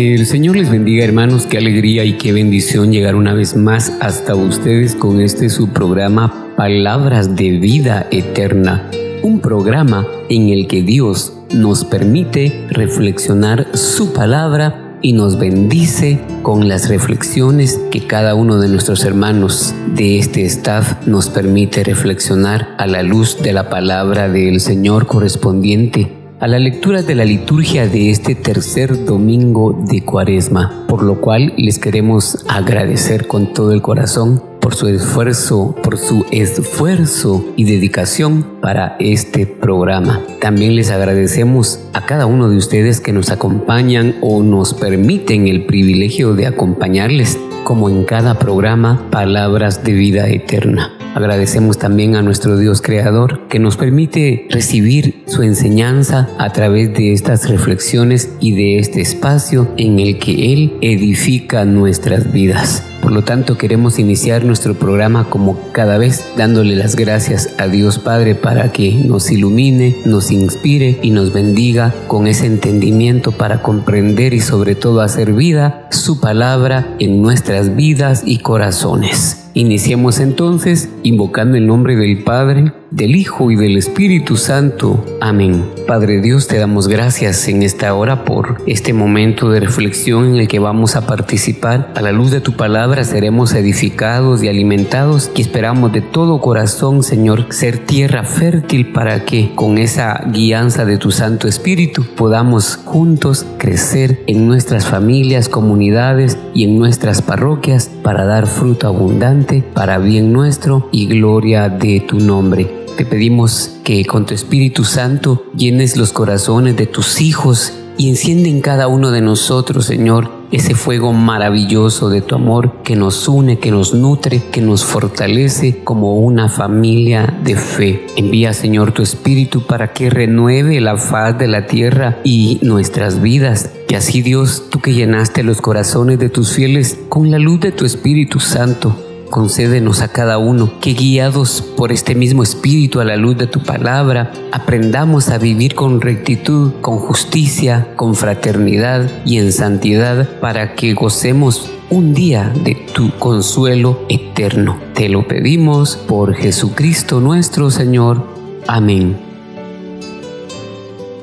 El Señor les bendiga hermanos, qué alegría y qué bendición llegar una vez más hasta ustedes con este su programa Palabras de Vida Eterna, un programa en el que Dios nos permite reflexionar su palabra y nos bendice con las reflexiones que cada uno de nuestros hermanos de este staff nos permite reflexionar a la luz de la palabra del Señor correspondiente a la lectura de la liturgia de este tercer domingo de Cuaresma, por lo cual les queremos agradecer con todo el corazón por su esfuerzo, por su esfuerzo y dedicación para este programa. También les agradecemos a cada uno de ustedes que nos acompañan o nos permiten el privilegio de acompañarles como en cada programa Palabras de Vida Eterna. Agradecemos también a nuestro Dios Creador que nos permite recibir su enseñanza a través de estas reflexiones y de este espacio en el que Él edifica nuestras vidas. Por lo tanto, queremos iniciar nuestro programa como cada vez dándole las gracias a Dios Padre para que nos ilumine, nos inspire y nos bendiga con ese entendimiento para comprender y sobre todo hacer vida su palabra en nuestras vidas y corazones. Iniciemos entonces invocando el nombre del Padre, del Hijo y del Espíritu Santo. Amén. Padre Dios, te damos gracias en esta hora por este momento de reflexión en el que vamos a participar. A la luz de tu palabra seremos edificados y alimentados y esperamos de todo corazón, Señor, ser tierra fértil para que con esa guianza de tu Santo Espíritu podamos juntos crecer en nuestras familias, comunidades y en nuestras parroquias para dar fruto abundante para bien nuestro y gloria de tu nombre. Te pedimos que con tu Espíritu Santo llenes los corazones de tus hijos y enciende en cada uno de nosotros, Señor, ese fuego maravilloso de tu amor que nos une, que nos nutre, que nos fortalece como una familia de fe. Envía, Señor, tu Espíritu para que renueve la faz de la tierra y nuestras vidas. Y así, Dios, tú que llenaste los corazones de tus fieles con la luz de tu Espíritu Santo, Concédenos a cada uno que guiados por este mismo espíritu a la luz de tu palabra, aprendamos a vivir con rectitud, con justicia, con fraternidad y en santidad para que gocemos un día de tu consuelo eterno. Te lo pedimos por Jesucristo nuestro Señor. Amén.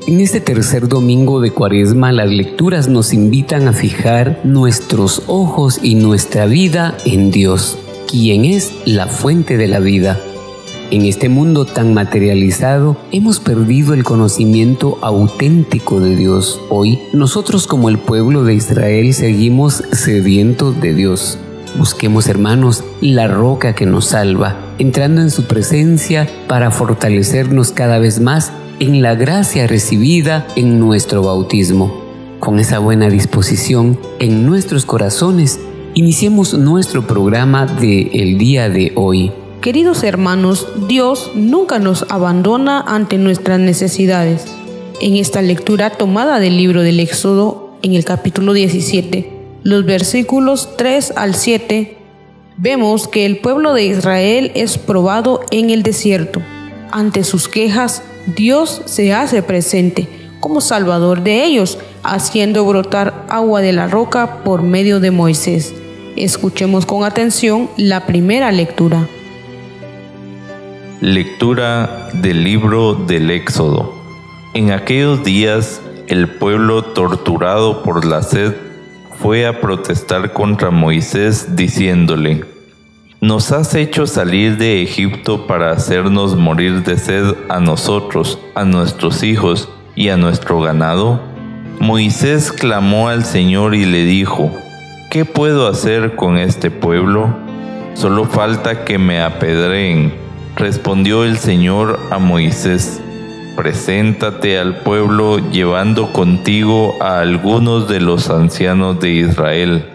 En este tercer domingo de Cuaresma las lecturas nos invitan a fijar nuestros ojos y nuestra vida en Dios quien es la fuente de la vida. En este mundo tan materializado hemos perdido el conocimiento auténtico de Dios. Hoy nosotros como el pueblo de Israel seguimos sedientos de Dios. Busquemos hermanos la roca que nos salva, entrando en su presencia para fortalecernos cada vez más en la gracia recibida en nuestro bautismo. Con esa buena disposición en nuestros corazones Iniciemos nuestro programa de el día de hoy. Queridos hermanos, Dios nunca nos abandona ante nuestras necesidades. En esta lectura tomada del libro del Éxodo, en el capítulo 17, los versículos 3 al 7, vemos que el pueblo de Israel es probado en el desierto. Ante sus quejas, Dios se hace presente como salvador de ellos, haciendo brotar agua de la roca por medio de Moisés. Escuchemos con atención la primera lectura. Lectura del libro del Éxodo. En aquellos días el pueblo torturado por la sed fue a protestar contra Moisés diciéndole, Nos has hecho salir de Egipto para hacernos morir de sed a nosotros, a nuestros hijos y a nuestro ganado. Moisés clamó al Señor y le dijo, ¿qué puedo hacer con este pueblo? Solo falta que me apedreen Respondió el Señor a Moisés, Preséntate al pueblo llevando contigo a algunos de los ancianos de Israel.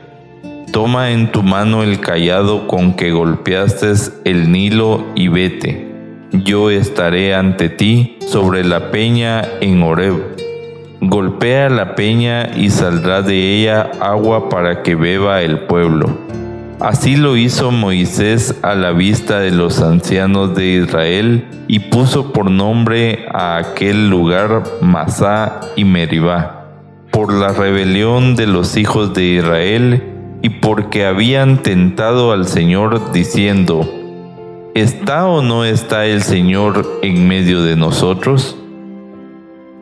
Toma en tu mano el callado con que golpeaste el Nilo y vete. Yo estaré ante ti sobre la peña en Horeb. Golpea la peña y saldrá de ella agua para que beba el pueblo. Así lo hizo Moisés a la vista de los ancianos de Israel y puso por nombre a aquel lugar Masá y Meribá, por la rebelión de los hijos de Israel y porque habían tentado al Señor diciendo, ¿está o no está el Señor en medio de nosotros?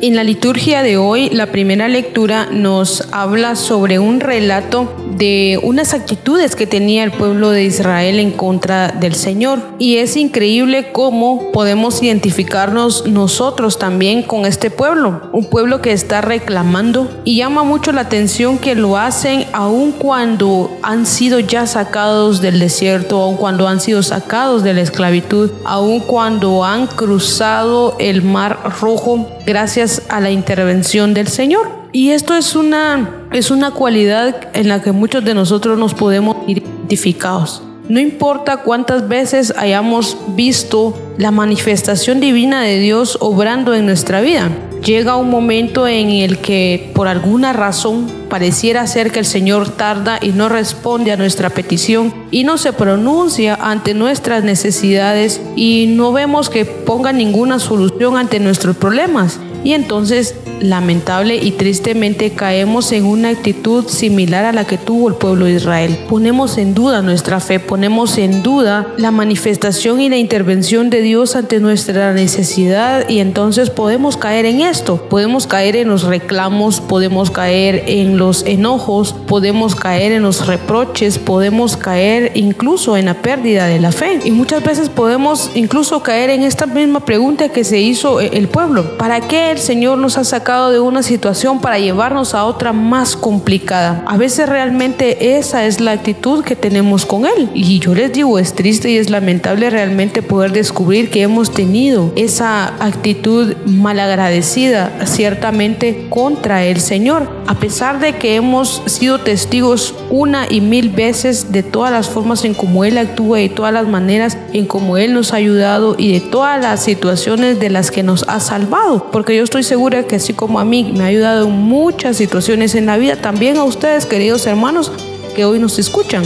En la liturgia de hoy, la primera lectura nos habla sobre un relato de unas actitudes que tenía el pueblo de Israel en contra del Señor. Y es increíble cómo podemos identificarnos nosotros también con este pueblo, un pueblo que está reclamando y llama mucho la atención que lo hacen aun cuando han sido ya sacados del desierto, aun cuando han sido sacados de la esclavitud, aun cuando han cruzado el mar rojo gracias a la intervención del Señor. Y esto es una, es una cualidad en la que muchos de nosotros nos podemos identificados. No importa cuántas veces hayamos visto la manifestación divina de Dios obrando en nuestra vida. Llega un momento en el que por alguna razón pareciera ser que el Señor tarda y no responde a nuestra petición y no se pronuncia ante nuestras necesidades y no vemos que ponga ninguna solución ante nuestros problemas. Y entonces lamentable y tristemente caemos en una actitud similar a la que tuvo el pueblo de Israel. Ponemos en duda nuestra fe, ponemos en duda la manifestación y la intervención de Dios ante nuestra necesidad y entonces podemos caer en esto, podemos caer en los reclamos, podemos caer en los enojos, podemos caer en los reproches, podemos caer incluso en la pérdida de la fe. Y muchas veces podemos incluso caer en esta misma pregunta que se hizo el pueblo, ¿para qué el Señor nos ha sacado de una situación para llevarnos a otra más complicada. A veces realmente esa es la actitud que tenemos con Él. Y yo les digo, es triste y es lamentable realmente poder descubrir que hemos tenido esa actitud malagradecida ciertamente contra el Señor. A pesar de que hemos sido testigos una y mil veces de todas las formas en cómo Él actúa y todas las maneras en cómo Él nos ha ayudado y de todas las situaciones de las que nos ha salvado. Porque yo estoy segura que así como a mí me ha ayudado en muchas situaciones en la vida, también a ustedes, queridos hermanos, que hoy nos escuchan.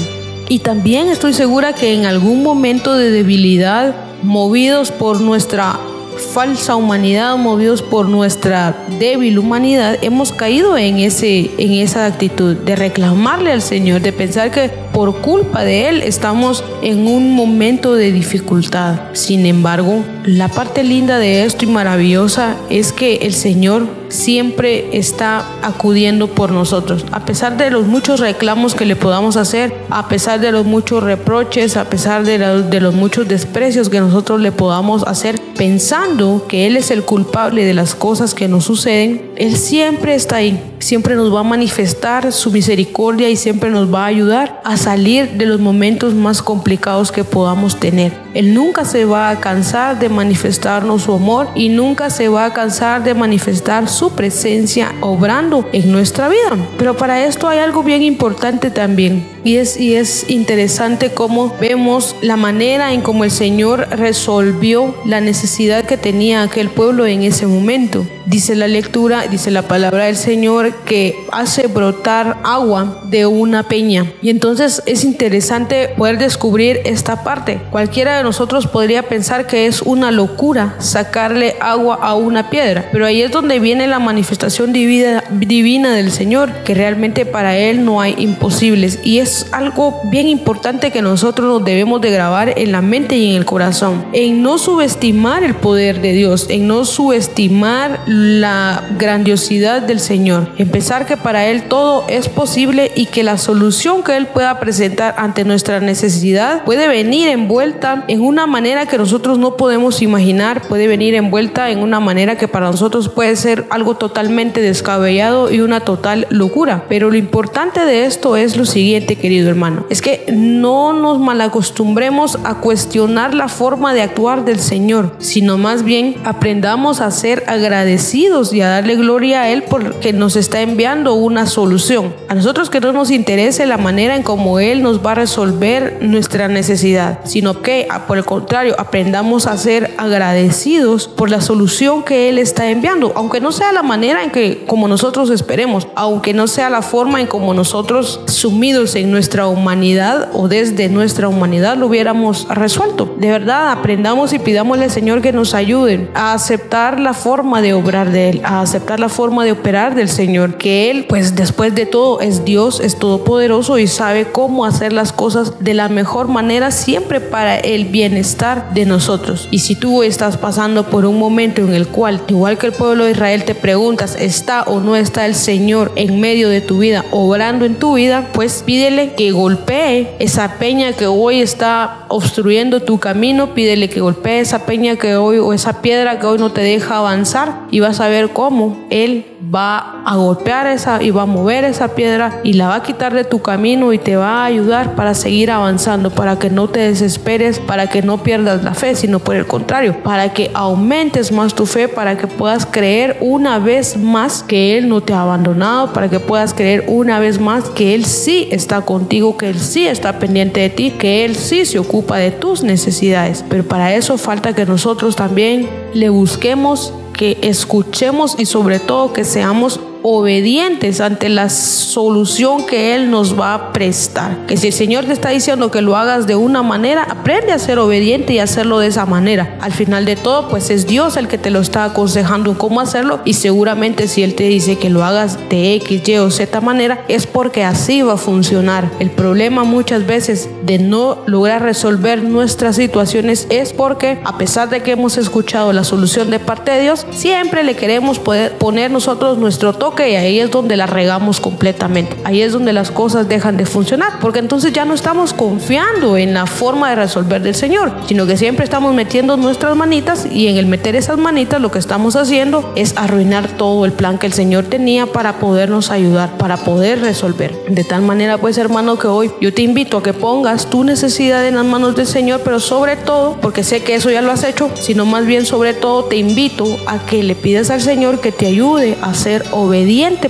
Y también estoy segura que en algún momento de debilidad, movidos por nuestra falsa humanidad, movidos por nuestra débil humanidad, hemos caído en, ese, en esa actitud de reclamarle al Señor, de pensar que por culpa de Él estamos en un momento de dificultad. Sin embargo, la parte linda de esto y maravillosa es que el Señor siempre está acudiendo por nosotros. A pesar de los muchos reclamos que le podamos hacer, a pesar de los muchos reproches, a pesar de, de los muchos desprecios que nosotros le podamos hacer, pensando que Él es el culpable de las cosas que nos suceden, Él siempre está ahí, siempre nos va a manifestar su misericordia y siempre nos va a ayudar a salir de los momentos más complicados que podamos tener. Él nunca se va a cansar de manifestarnos su amor y nunca se va a cansar de manifestar su presencia obrando en nuestra vida. Pero para esto hay algo bien importante también y es, y es interesante cómo vemos la manera en cómo el Señor resolvió la necesidad que tenía aquel pueblo en ese momento. Dice la lectura, dice la palabra del Señor Que hace brotar agua de una peña. Y entonces es interesante poder descubrir esta parte. Cualquiera de nosotros podría pensar que es una locura sacarle agua a una piedra, pero ahí es donde viene la manifestación divina, divina del Señor, que realmente para Él no hay imposibles. Y es algo bien importante que nosotros nos debemos de grabar en la mente y en el corazón, en no subestimar el poder de Dios, en no subestimar la grandiosidad del Señor, en pensar que para Él todo es posible y que la solución que Él pueda presentar ante nuestra necesidad puede venir envuelta en una manera que nosotros no podemos imaginar, puede venir envuelta en una manera que para nosotros puede ser algo totalmente descabellado y una total locura. Pero lo importante de esto es lo siguiente, querido hermano, es que no nos malacostumbremos a cuestionar la forma de actuar del Señor, sino más bien aprendamos a ser agradecidos y a darle gloria a Él porque nos está enviando una solución. A nosotros que no nos interese la manera en cómo Él nos va a resolver nuestra necesidad, sino que por el contrario aprendamos a ser agradecidos por la solución que Él está enviando, aunque no sea la manera en que como nosotros esperemos, aunque no sea la forma en como nosotros sumidos en nuestra humanidad o desde nuestra humanidad lo hubiéramos resuelto. De verdad, aprendamos y pidámosle al Señor que nos ayuden a aceptar la forma de obrar de Él, a aceptar la forma de operar del Señor, que Él, pues después de todo, es Dios, es todopoderoso y sabe cómo hacer las cosas de la mejor manera siempre para el bienestar de nosotros. Y si tú estás pasando por un momento en el cual, igual que el pueblo de Israel, te preguntas, ¿está o no está el Señor en medio de tu vida, obrando en tu vida? Pues pídele que golpee esa peña que hoy está obstruyendo tu camino, pídele que golpee esa peña que hoy o esa piedra que hoy no te deja avanzar y vas a ver cómo Él va a golpear esa y va a mover esa piedra y la va a quitar de tu camino y te va a ayudar para seguir avanzando, para que no te desesperes, para que no pierdas la fe, sino por el contrario, para que aumentes más tu fe, para que puedas creer una vez más que Él no te ha abandonado, para que puedas creer una vez más que Él sí está contigo, que Él sí está pendiente de ti, que Él sí se ocupa de tus necesidades. Pero para eso falta que nosotros también le busquemos que escuchemos y sobre todo que seamos obedientes ante la solución que Él nos va a prestar. Que si el Señor te está diciendo que lo hagas de una manera, aprende a ser obediente y hacerlo de esa manera. Al final de todo, pues es Dios el que te lo está aconsejando cómo hacerlo y seguramente si Él te dice que lo hagas de X, Y o Z manera, es porque así va a funcionar. El problema muchas veces de no lograr resolver nuestras situaciones es porque a pesar de que hemos escuchado la solución de parte de Dios, siempre le queremos poder poner nosotros nuestro toque y ahí es donde la regamos completamente. Ahí es donde las cosas dejan de funcionar, porque entonces ya no estamos confiando en la forma de resolver del Señor, sino que siempre estamos metiendo nuestras manitas y en el meter esas manitas lo que estamos haciendo es arruinar todo el plan que el Señor tenía para podernos ayudar, para poder resolver. De tal manera, pues hermano, que hoy yo te invito a que pongas tu necesidad en las manos del Señor, pero sobre todo, porque sé que eso ya lo has hecho, sino más bien sobre todo te invito a que le pidas al Señor que te ayude a ser obediente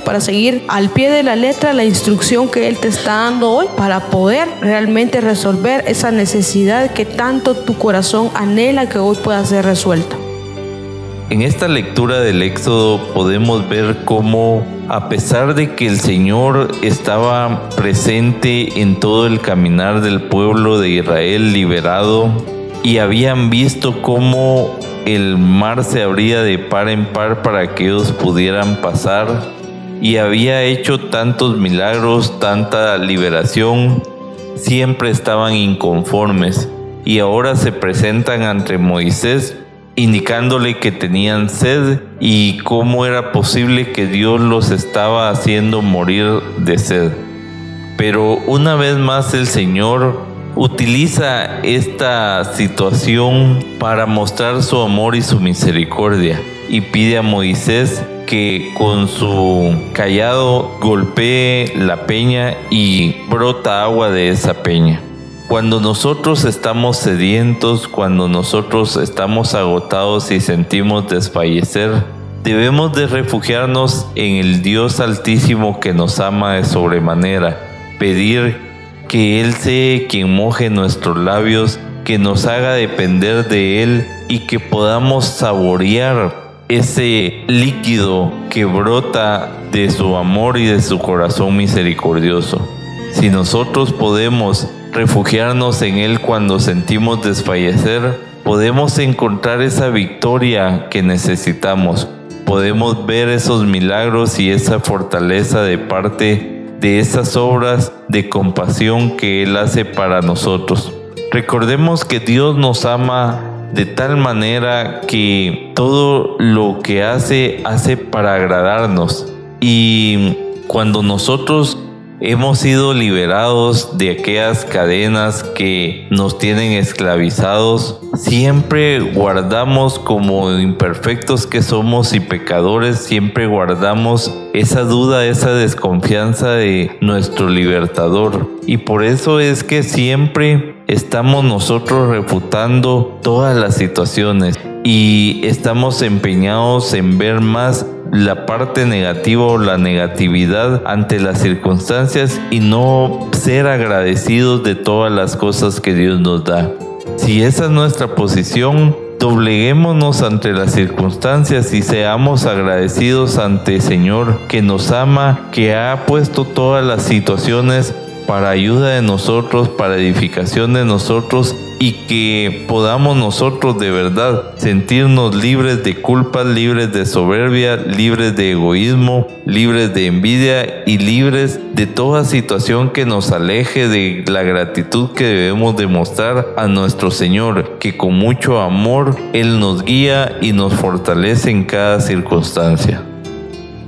para seguir al pie de la letra la instrucción que Él te está dando hoy para poder realmente resolver esa necesidad que tanto tu corazón anhela que hoy pueda ser resuelta. En esta lectura del Éxodo podemos ver cómo a pesar de que el Señor estaba presente en todo el caminar del pueblo de Israel liberado y habían visto cómo el mar se abría de par en par para que ellos pudieran pasar y había hecho tantos milagros, tanta liberación, siempre estaban inconformes y ahora se presentan ante Moisés indicándole que tenían sed y cómo era posible que Dios los estaba haciendo morir de sed. Pero una vez más el Señor utiliza esta situación para mostrar su amor y su misericordia y pide a Moisés que con su callado golpee la peña y brota agua de esa peña. Cuando nosotros estamos sedientos, cuando nosotros estamos agotados y sentimos desfallecer, debemos de refugiarnos en el Dios altísimo que nos ama de sobremanera, pedir que Él sea quien moje nuestros labios, que nos haga depender de Él y que podamos saborear ese líquido que brota de su amor y de su corazón misericordioso. Si nosotros podemos refugiarnos en Él cuando sentimos desfallecer, podemos encontrar esa victoria que necesitamos. Podemos ver esos milagros y esa fortaleza de parte de esas obras de compasión que Él hace para nosotros. Recordemos que Dios nos ama de tal manera que todo lo que hace hace para agradarnos. Y cuando nosotros hemos sido liberados de aquellas cadenas que nos tienen esclavizados, siempre guardamos como imperfectos que somos y pecadores, siempre guardamos esa duda, esa desconfianza de nuestro libertador. Y por eso es que siempre estamos nosotros refutando todas las situaciones. Y estamos empeñados en ver más la parte negativa o la negatividad ante las circunstancias y no ser agradecidos de todas las cosas que Dios nos da. Si esa es nuestra posición, dobleguémonos ante las circunstancias y seamos agradecidos ante el Señor que nos ama, que ha puesto todas las situaciones para ayuda de nosotros, para edificación de nosotros y que podamos nosotros de verdad sentirnos libres de culpas, libres de soberbia, libres de egoísmo, libres de envidia y libres de toda situación que nos aleje de la gratitud que debemos demostrar a nuestro Señor, que con mucho amor Él nos guía y nos fortalece en cada circunstancia.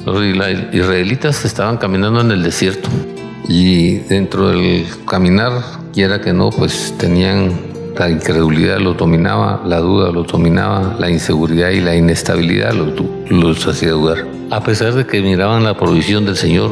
Los israelitas estaban caminando en el desierto y dentro del caminar, quiera que no, pues tenían la incredulidad los dominaba, la duda los dominaba, la inseguridad y la inestabilidad los, los hacía dudar. A pesar de que miraban la provisión del Señor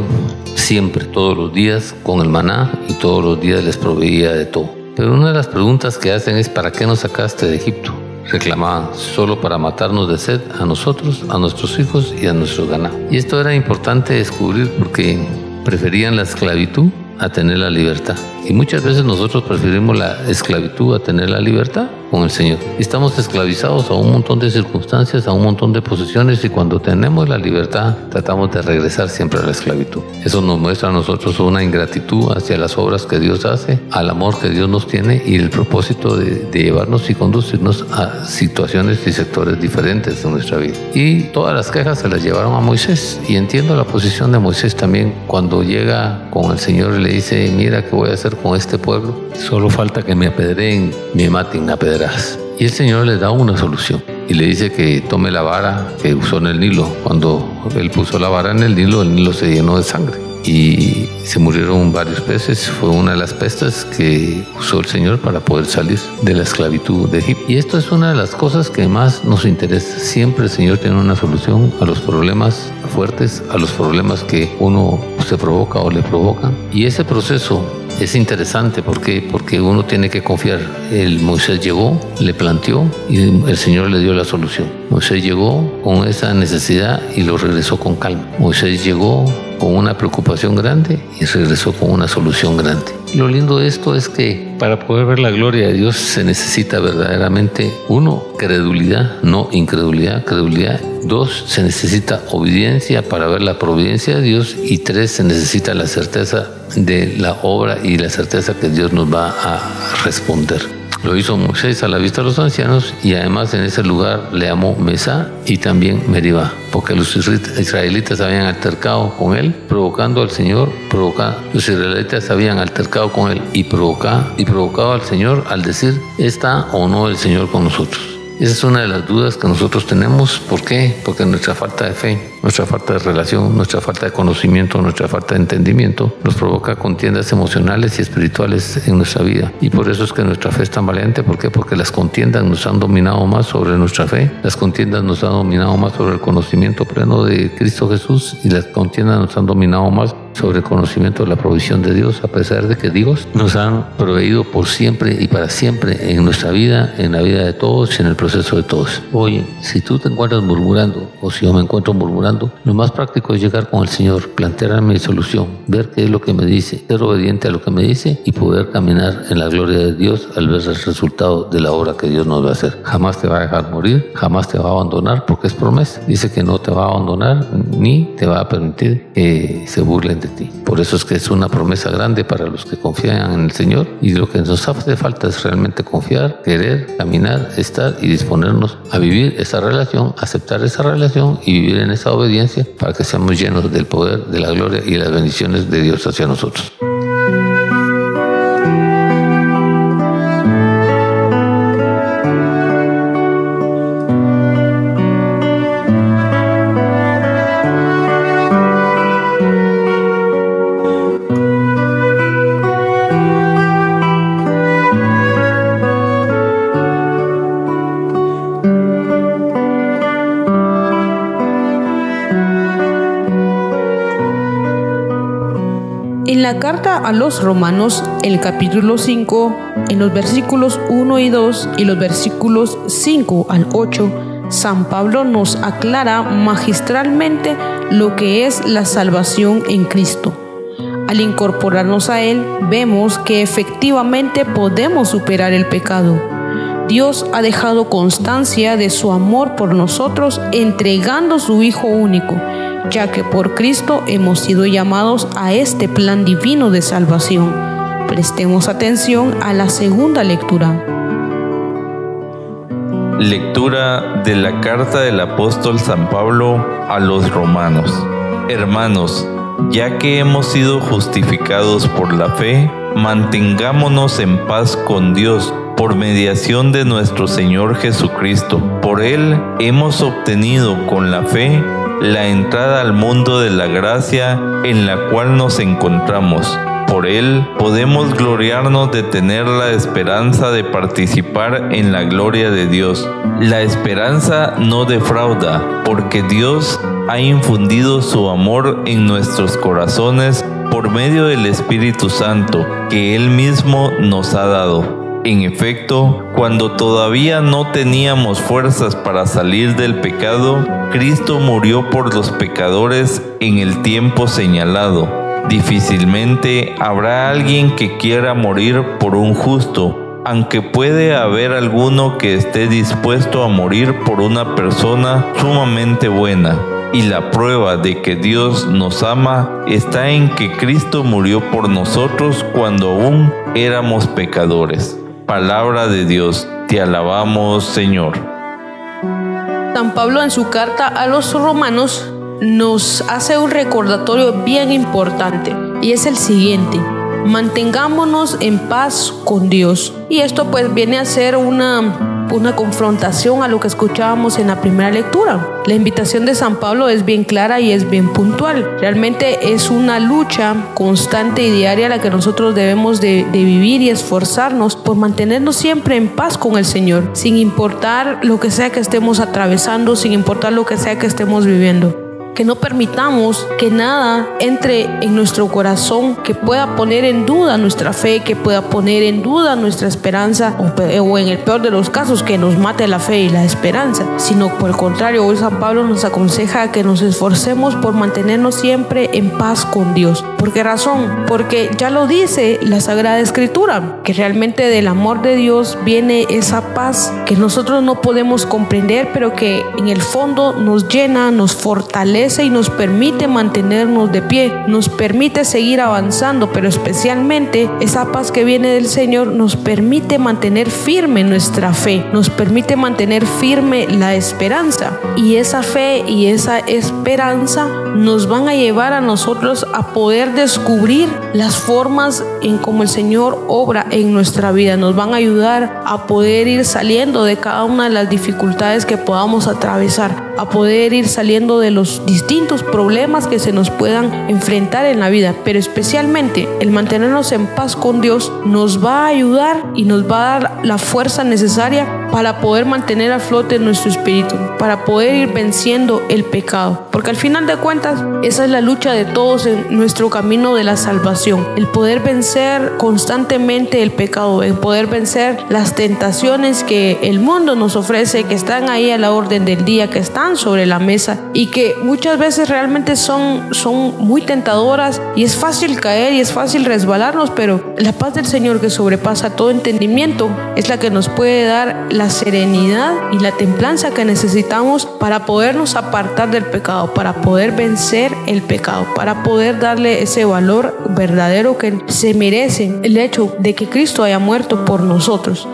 siempre, todos los días, con el maná y todos los días les proveía de todo. Pero una de las preguntas que hacen es, ¿para qué nos sacaste de Egipto? reclamaban, solo para matarnos de sed a nosotros, a nuestros hijos y a nuestro ganado. Y esto era importante descubrir porque preferían la esclavitud a tener la libertad. Y muchas veces nosotros preferimos la esclavitud a tener la libertad con el Señor. Estamos esclavizados a un montón de circunstancias, a un montón de posiciones y cuando tenemos la libertad tratamos de regresar siempre a la esclavitud. Eso nos muestra a nosotros una ingratitud hacia las obras que Dios hace, al amor que Dios nos tiene y el propósito de, llevarnos y conducirnos a situaciones y sectores diferentes de nuestra vida. Y todas las quejas se las llevaron a Moisés y entiendo la posición de Moisés también cuando llega con el Señor y le dice, mira qué voy a hacer con este pueblo, solo falta que me apedreen, me maten a pedras. Y el Señor le da una solución y le dice que tome la vara que usó en el Nilo. Cuando él puso la vara en el Nilo, el Nilo se llenó de sangre y se murieron varios peces. Fue una de las pestes que usó el Señor para poder salir de la esclavitud de Egipto. Y esto es una de las cosas que más nos interesa. Siempre el Señor tiene una solución a los problemas fuertes, a los problemas que uno se provoca o le provoca. Y ese proceso es interesante porque, porque uno tiene que confiar. El Moisés llegó, le planteó y el Señor le dio la solución. Moisés llegó con esa necesidad y lo regresó con calma. Moisés llegó con una preocupación grande y regresó con una solución grande. Lo lindo de esto es que para poder ver la gloria de Dios se necesita verdaderamente, uno, credulidad, no incredulidad, credulidad. Dos, se necesita obediencia para ver la providencia de Dios. Y tres, se necesita la certeza de la obra y la certeza que Dios nos va a responder. Lo hizo Moisés a la vista de los ancianos y además en ese lugar le llamó Mesá y también Meribá, porque los israelitas habían altercado con él, provocando al Señor, provoca, los israelitas habían altercado con él y y provocado al Señor al decir, ¿está o no el Señor con nosotros? Esa es una de las dudas que nosotros tenemos. ¿Por qué? Porque nuestra falta de fe, nuestra falta de relación, nuestra falta de conocimiento, nuestra falta de entendimiento nos provoca contiendas emocionales y espirituales en nuestra vida. Y por eso es que nuestra fe es tan valiente. ¿Por qué? Porque las contiendas nos han dominado más sobre nuestra fe, las contiendas nos han dominado más sobre el conocimiento pleno de Cristo Jesús y las contiendas nos han dominado más sobre el conocimiento de la provisión de Dios, a pesar de que Dios nos ha proveído por siempre y para siempre en nuestra vida, en la vida de todos y en el proceso de todos. Oye, si tú te encuentras murmurando o si yo me encuentro murmurando, lo más práctico es llegar con el Señor, plantear mi solución, ver qué es lo que me dice, ser obediente a lo que me dice y poder caminar en la gloria de Dios al ver el resultado de la obra que Dios nos va a hacer. Jamás te va a dejar morir, jamás te va a abandonar porque es promesa. Dice que no te va a abandonar ni te va a permitir que se burlen de ti. Por eso es que es una promesa grande para los que confían en el Señor y lo que nos hace falta es realmente confiar, querer, caminar, estar y disponernos a vivir esa relación, aceptar esa relación y vivir en esa obediencia para que seamos llenos del poder, de la gloria y las bendiciones de Dios hacia nosotros. Carta a los romanos, el capítulo 5, en los versículos 1 y 2 y los versículos 5 al 8, San Pablo nos aclara magistralmente lo que es la salvación en Cristo. Al incorporarnos a Él, vemos que efectivamente podemos superar el pecado. Dios ha dejado constancia de su amor por nosotros entregando su Hijo único ya que por Cristo hemos sido llamados a este plan divino de salvación. Prestemos atención a la segunda lectura. Lectura de la carta del apóstol San Pablo a los romanos. Hermanos, ya que hemos sido justificados por la fe, mantengámonos en paz con Dios por mediación de nuestro Señor Jesucristo. Por Él hemos obtenido con la fe la entrada al mundo de la gracia en la cual nos encontramos. Por Él podemos gloriarnos de tener la esperanza de participar en la gloria de Dios. La esperanza no defrauda, porque Dios ha infundido su amor en nuestros corazones por medio del Espíritu Santo que Él mismo nos ha dado. En efecto, cuando todavía no teníamos fuerzas para salir del pecado, Cristo murió por los pecadores en el tiempo señalado. Difícilmente habrá alguien que quiera morir por un justo, aunque puede haber alguno que esté dispuesto a morir por una persona sumamente buena. Y la prueba de que Dios nos ama está en que Cristo murió por nosotros cuando aún éramos pecadores. Palabra de Dios, te alabamos Señor. San Pablo en su carta a los romanos nos hace un recordatorio bien importante y es el siguiente. Mantengámonos en paz con Dios. Y esto pues viene a ser una una confrontación a lo que escuchábamos en la primera lectura. La invitación de San Pablo es bien clara y es bien puntual. Realmente es una lucha constante y diaria la que nosotros debemos de, vivir y esforzarnos por mantenernos siempre en paz con el Señor, sin importar lo que sea que estemos atravesando, sin importar lo que sea que estemos viviendo que no permitamos que nada entre en nuestro corazón que pueda poner en duda nuestra fe, que pueda poner en duda nuestra esperanza o, en el peor de los casos que nos mate la fe y la esperanza, sino por el contrario, hoy San Pablo nos aconseja que nos esforcemos por mantenernos siempre en paz con Dios. ¿Por qué razón? Porque ya lo dice la Sagrada Escritura, que realmente del amor de Dios viene esa paz que nosotros no podemos comprender, pero que en el fondo nos llena, nos fortalece y nos permite mantenernos de pie, nos permite seguir avanzando, pero especialmente esa paz que viene del Señor nos permite mantener firme nuestra fe, nos permite mantener firme la esperanza. Y esa fe y esa esperanza nos van a llevar a nosotros a poder descubrir las formas en cómo el Señor obra en nuestra vida, nos van a ayudar a poder ir saliendo de cada una de las dificultades que podamos atravesar, a poder ir saliendo de los distintos problemas que se nos puedan enfrentar en la vida, pero especialmente el mantenernos en paz con Dios nos va a ayudar y nos va a dar la fuerza necesaria para poder mantener a flote nuestro espíritu, para poder ir venciendo el pecado. Porque al final de cuentas, esa es la lucha de todos en nuestro camino de la salvación. El poder vencer constantemente el pecado, el poder vencer las tentaciones que el mundo nos ofrece, que están ahí a la orden del día, que están sobre la mesa y que muchas veces realmente son, son muy tentadoras y es fácil caer y es fácil resbalarnos, pero la paz del Señor que sobrepasa todo entendimiento es la que nos puede dar la serenidad y la templanza que necesitamos para podernos apartar del pecado, para poder vencer el pecado, para poder darle ese valor verdadero que se merece el hecho de que Cristo haya muerto por nosotros,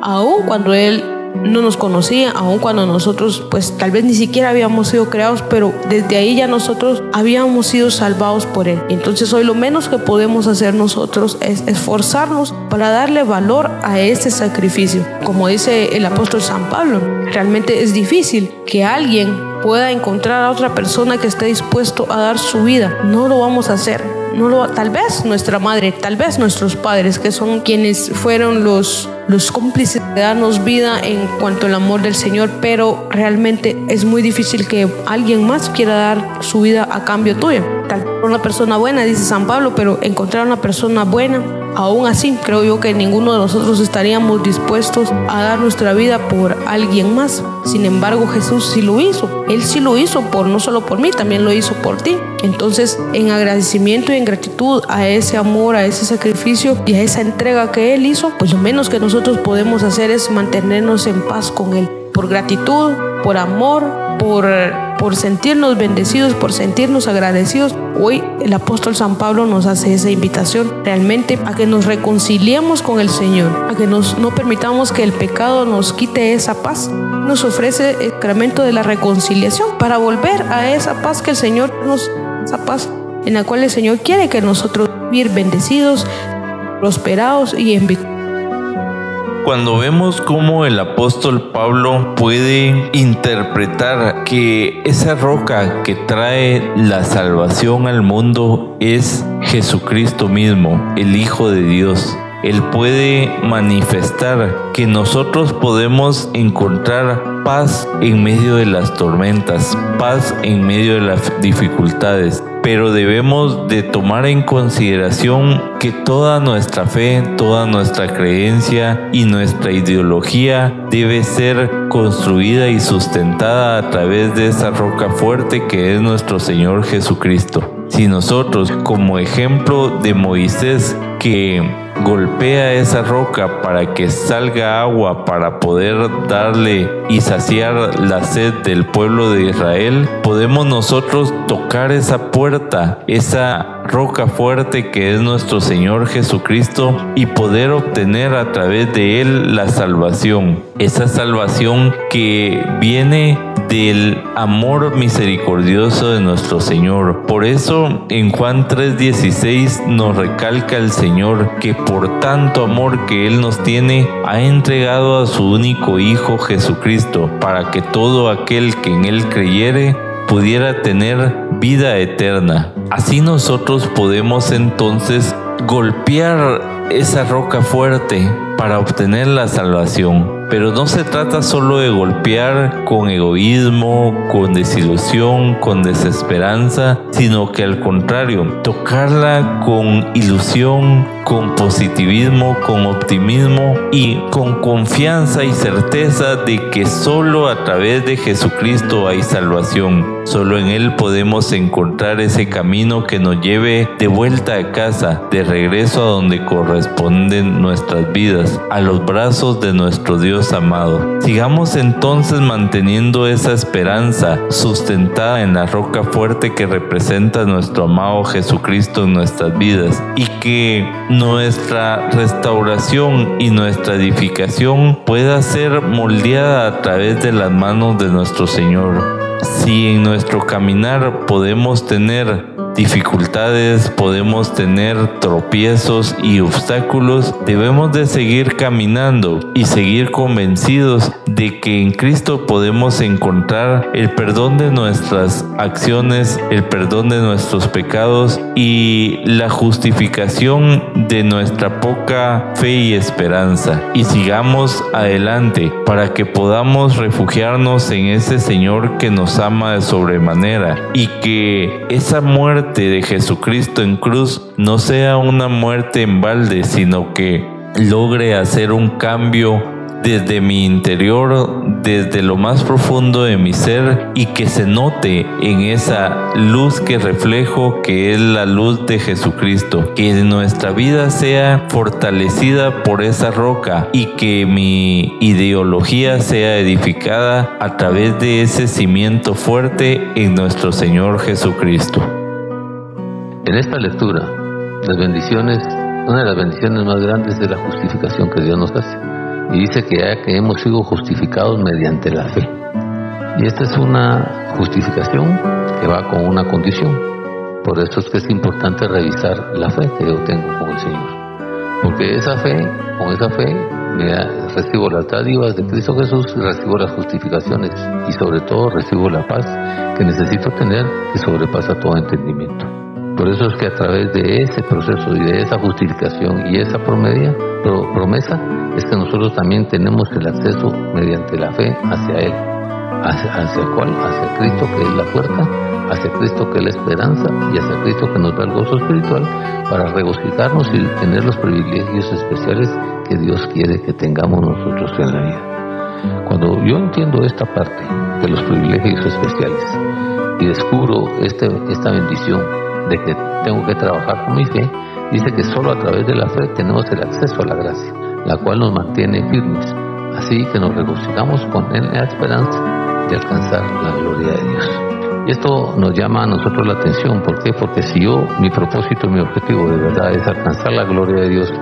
aun cuando Él no nos conocía, aun cuando nosotros pues tal vez ni siquiera habíamos sido creados, pero desde ahí ya nosotros habíamos sido salvados por Él. Entonces hoy lo menos que podemos hacer nosotros es esforzarnos para darle valor a este sacrificio. Como dice el apóstol San Pablo, realmente es difícil que alguien pueda encontrar a otra persona que esté dispuesto a dar su vida. No lo vamos a hacer no lo, tal vez nuestra madre, tal vez nuestros padres, que son quienes fueron los, los cómplices de darnos vida en cuanto al amor del Señor, pero realmente es muy difícil que alguien más quiera dar su vida a cambio tuyo. Tal una persona buena, dice San Pablo, pero encontrar una persona buena Aún así, creo yo que ninguno de nosotros estaríamos dispuestos a dar nuestra vida por alguien más. Sin embargo, Jesús sí lo hizo. Él sí lo hizo por no solo por mí, también lo hizo por ti. Entonces, en agradecimiento y en gratitud a ese amor, a ese sacrificio y a esa entrega que Él hizo, pues lo menos que nosotros podemos hacer es mantenernos en paz con Él. Por gratitud, por amor, por, por sentirnos bendecidos, por sentirnos agradecidos. Hoy el apóstol San Pablo nos hace esa invitación realmente a que nos reconciliemos con el Señor, a que nos, no permitamos que el pecado nos quite esa paz. Nos ofrece el sacramento de la reconciliación para volver a esa paz que el Señor nos, esa paz en la cual el Señor quiere que nosotros vivir bendecidos, prosperados y en victoria. Cuando vemos cómo el apóstol Pablo puede interpretar que esa roca que trae la salvación al mundo es Jesucristo mismo, el Hijo de Dios. Él puede manifestar que nosotros podemos encontrar paz en medio de las tormentas, paz en medio de las dificultades, pero debemos de tomar en consideración que toda nuestra fe, toda nuestra creencia y nuestra ideología debe ser construida y sustentada a través de esa roca fuerte que es nuestro Señor Jesucristo. Si nosotros, como ejemplo de Moisés, que golpea esa roca para que salga agua para poder darle y saciar la sed del pueblo de Israel, podemos nosotros tocar esa puerta, esa roca fuerte que es nuestro Señor Jesucristo y poder obtener a través de Él la salvación. Esa salvación que viene del amor misericordioso de nuestro Señor. Por eso en Juan 3:16 nos recalca el Señor que por tanto amor que Él nos tiene, ha entregado a su único Hijo Jesucristo, para que todo aquel que en Él creyere pudiera tener vida eterna. Así nosotros podemos entonces golpear esa roca fuerte para obtener la salvación. Pero no se trata solo de golpear con egoísmo, con desilusión, con desesperanza, sino que al contrario, tocarla con ilusión, con positivismo, con optimismo y con confianza y certeza de que solo a través de Jesucristo hay salvación. Solo en Él podemos encontrar ese camino que nos lleve de vuelta a casa, de regreso a donde corresponden nuestras vidas, a los brazos de nuestro Dios amado. Sigamos entonces manteniendo esa esperanza sustentada en la roca fuerte que representa nuestro amado Jesucristo en nuestras vidas y que nuestra restauración y nuestra edificación pueda ser moldeada a través de las manos de nuestro Señor. Si en nuestro caminar podemos tener dificultades, podemos tener tropiezos y obstáculos, debemos de seguir caminando y seguir convencidos de que en Cristo podemos encontrar el perdón de nuestras acciones, el perdón de nuestros pecados y la justificación de nuestra poca fe y esperanza. Y sigamos adelante para que podamos refugiarnos en ese Señor que nos ama de sobremanera y que esa muerte de Jesucristo en cruz no sea una muerte en balde, sino que logre hacer un cambio desde mi interior, desde lo más profundo de mi ser y que se note en esa luz que reflejo que es la luz de Jesucristo, que nuestra vida sea fortalecida por esa roca y que mi ideología sea edificada a través de ese cimiento fuerte en nuestro Señor Jesucristo. En esta lectura, las bendiciones, una de las bendiciones más grandes de la justificación que Dios nos hace y dice que, ya que hemos sido justificados mediante la fe. Y esta es una justificación que va con una condición. Por eso es que es importante revisar la fe que yo tengo con el Señor. Porque esa fe, con esa fe, recibo las dádivas de Cristo Jesús, recibo las justificaciones y sobre todo recibo la paz que necesito tener que sobrepasa todo entendimiento. Por eso es que a través de ese proceso y de esa justificación y esa promesa es que nosotros también tenemos el acceso mediante la fe hacia Él. ¿Hacia, hacia cuál? Hacia Cristo que es la puerta, hacia Cristo que es la esperanza y hacia Cristo que nos da el gozo espiritual para regocijarnos y tener los privilegios especiales que Dios quiere que tengamos nosotros en la vida. Cuando yo entiendo esta parte de los privilegios especiales y descubro este, esta bendición de que tengo que trabajar con mi fe, dice que solo a través de la fe tenemos el acceso a la gracia la cual nos mantiene firmes, así que nos regocijamos con la esperanza de alcanzar la gloria de Dios. Y esto nos llama a nosotros la atención, ¿por qué? Porque si yo, mi propósito, mi objetivo de verdad es alcanzar la gloria de Dios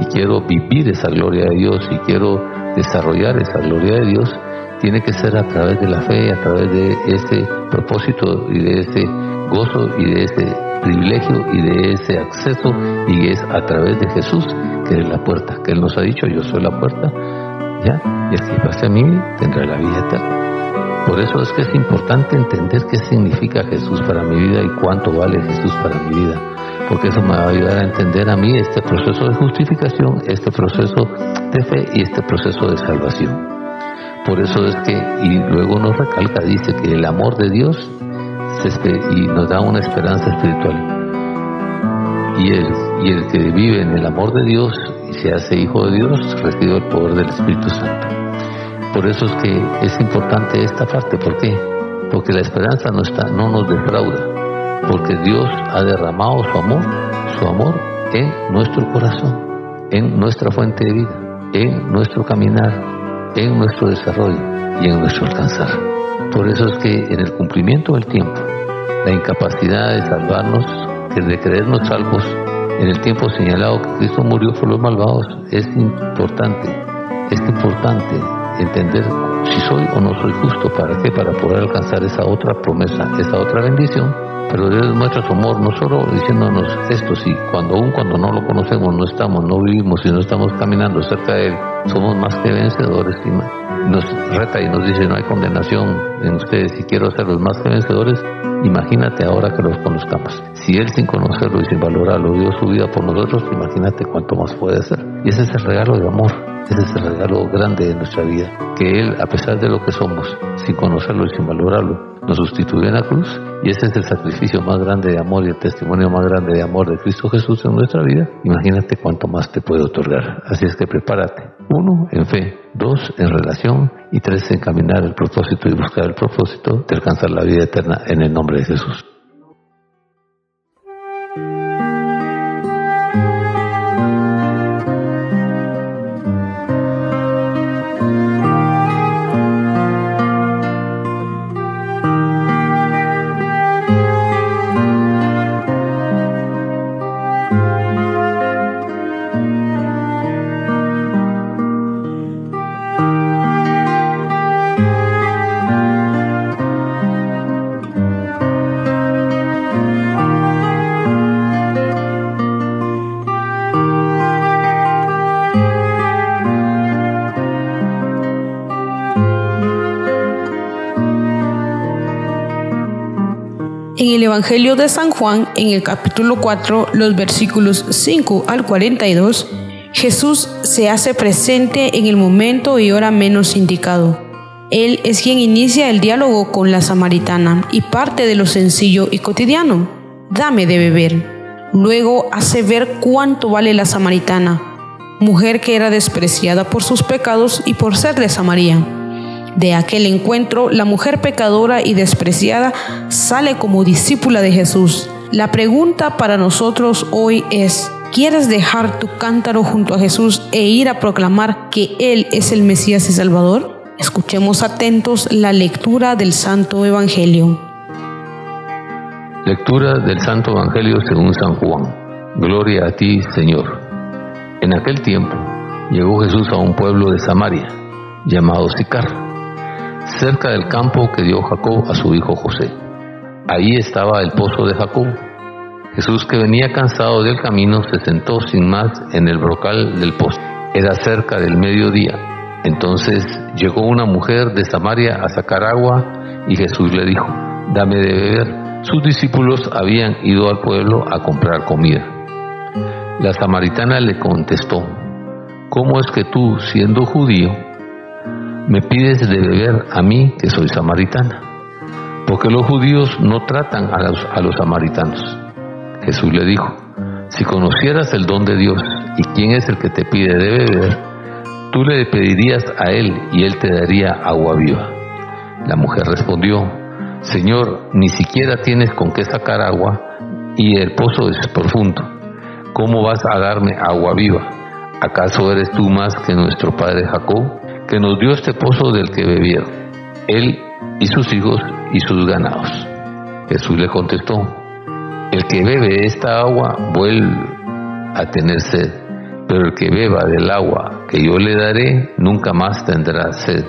y quiero vivir esa gloria de Dios y quiero desarrollar esa gloria de Dios, tiene que ser a través de la fe, a través de ese propósito y de ese gozo y de ese privilegio y de ese acceso y es a través de Jesús que es la puerta, que Él nos ha dicho, yo soy la puerta, ¿ya? Y el que pase a mí tendrá la vida eterna. Por eso es que es importante entender qué significa Jesús para mi vida y cuánto vale Jesús para mi vida, porque eso me va a ayudar a entender a mí este proceso de justificación, este proceso de fe y este proceso de salvación. Por eso es que, y luego nos recalca, dice que el amor de Dios y nos da una esperanza espiritual y el, y el que vive en el amor de Dios y se hace hijo de Dios recibe el poder del Espíritu Santo. Por eso es que es importante esta parte. ¿Por qué? Porque la esperanza no, está, no nos defrauda. Porque Dios ha derramado su amor, su amor en nuestro corazón, en nuestra fuente de vida, en nuestro caminar, en nuestro desarrollo y en nuestro alcanzar. Por eso es que en el cumplimiento del tiempo, la incapacidad de salvarnos de creernos salvos en el tiempo señalado que Cristo murió por los malvados, es importante, es importante entender si soy o no soy justo, ¿para qué? Para poder alcanzar esa otra promesa, esa otra bendición. Pero Dios muestra su amor no solo diciéndonos esto, sí, cuando aún cuando no lo conocemos, no estamos, no vivimos y no estamos caminando cerca de Él, somos más que vencedores nos reta y nos dice no hay condenación en ustedes y quiero los más que vencedores, imagínate ahora que los conozcamos. Si Él sin conocerlo y sin valorarlo dio su vida por nosotros, imagínate cuánto más puede ser. Y ese es el regalo de amor, ese es el regalo grande de nuestra vida, que Él, a pesar de lo que somos, sin conocerlo y sin valorarlo, nos sustituyó en la cruz y ese es el sacrificio más grande de amor y el testimonio más grande de amor de Cristo Jesús en nuestra vida. Imagínate cuánto más te puede otorgar. Así es que prepárate. Uno, en fe. Dos, en relación. Y tres, en caminar el propósito y buscar el propósito de alcanzar la vida eterna en el nombre de Jesús. Evangelio de San Juan, en el capítulo 4, los versículos 5 al 42, Jesús se hace presente en el momento y hora menos indicado. Él es quien inicia el diálogo con la samaritana y parte de lo sencillo y cotidiano. Dame de beber. Luego hace ver cuánto vale la samaritana, mujer que era despreciada por sus pecados y por ser de Samaria. De aquel encuentro, la mujer pecadora y despreciada sale como discípula de Jesús. La pregunta para nosotros hoy es, ¿quieres dejar tu cántaro junto a Jesús e ir a proclamar que Él es el Mesías y Salvador? Escuchemos atentos la lectura del Santo Evangelio. Lectura del Santo Evangelio según San Juan. Gloria a ti, Señor. En aquel tiempo llegó Jesús a un pueblo de Samaria llamado Sicar cerca del campo que dio Jacob a su hijo José. Ahí estaba el pozo de Jacob. Jesús, que venía cansado del camino, se sentó sin más en el brocal del pozo. Era cerca del mediodía. Entonces llegó una mujer de Samaria a sacar agua y Jesús le dijo, dame de beber. Sus discípulos habían ido al pueblo a comprar comida. La samaritana le contestó, ¿cómo es que tú, siendo judío, me pides de beber a mí que soy samaritana, porque los judíos no tratan a los, samaritanos. Jesús le dijo, si conocieras el don de Dios y quién es el que te pide de beber, tú le pedirías a él y él te daría agua viva. La mujer respondió, Señor, ni siquiera tienes con qué sacar agua y el pozo es profundo. ¿Cómo vas a darme agua viva? ¿Acaso eres tú más que nuestro padre Jacob? Que nos dio este pozo del que bebieron, él y sus hijos y sus ganados. Jesús le contestó, el que bebe esta agua vuelve a tener sed, pero el que beba del agua que yo le daré nunca más tendrá sed.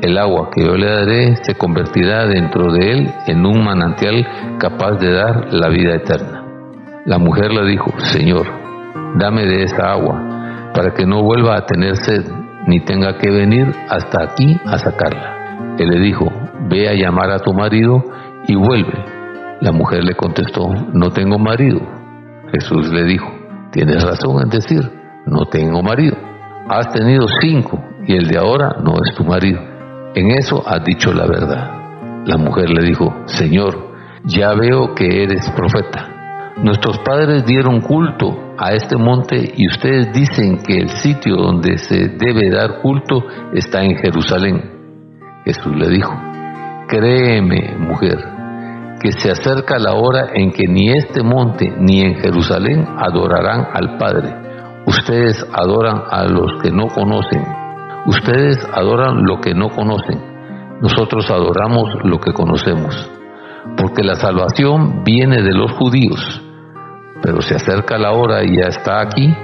El agua que yo le daré se convertirá dentro de él en un manantial capaz de dar la vida eterna. La mujer le dijo, Señor, dame de esa agua, para que no vuelva a tener sed ni tenga que venir hasta aquí a sacarla. Él le dijo, ve a llamar a tu marido y vuelve. La mujer le contestó, no tengo marido. Jesús le dijo, tienes razón en decir, no tengo marido. Has tenido cinco y el de ahora no es tu marido. En eso has dicho la verdad. La mujer le dijo, Señor, ya veo que eres profeta. Nuestros padres dieron culto a este monte y ustedes dicen que el sitio donde se debe dar culto está en Jerusalén. Jesús le dijo, créeme, mujer, que se acerca la hora en que ni este monte ni en Jerusalén adorarán al Padre. Ustedes adoran a los que no conocen. Ustedes adoran lo que no conocen. Nosotros adoramos lo que conocemos. Porque la salvación viene de los judíos pero se acerca la hora y ya está aquí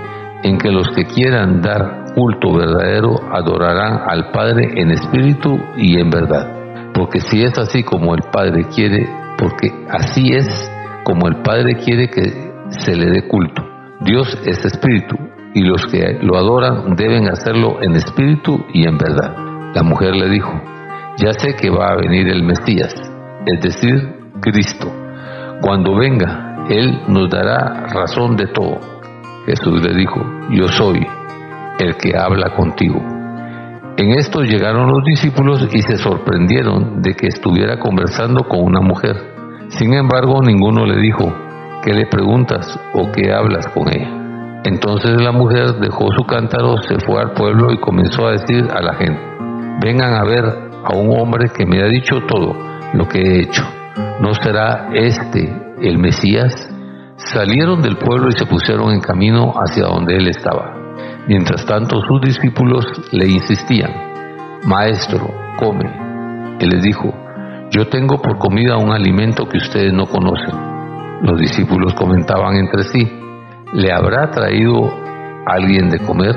en que los que quieran dar culto verdadero adorarán al Padre en espíritu y en verdad. Porque si es así como el Padre quiere, porque así es como el Padre quiere que se le dé culto. Dios es espíritu y los que lo adoran deben hacerlo en espíritu y en verdad. La mujer le dijo, ya sé que va a venir el Mesías, es decir, Cristo. Cuando venga, él nos dará razón de todo. Jesús le dijo, yo soy el que habla contigo. En esto llegaron los discípulos y se sorprendieron de que estuviera conversando con una mujer. Sin embargo, ninguno le dijo, ¿qué le preguntas o qué hablas con ella? Entonces la mujer dejó su cántaro, se fue al pueblo y comenzó a decir a la gente, vengan a ver a un hombre que me ha dicho todo lo que he hecho. ¿No será este el Mesías, salieron del pueblo y se pusieron en camino hacia donde él estaba. Mientras tanto sus discípulos le insistían, Maestro, come. Él les dijo, yo tengo por comida un alimento que ustedes no conocen. Los discípulos comentaban entre sí, ¿le habrá traído alguien de comer?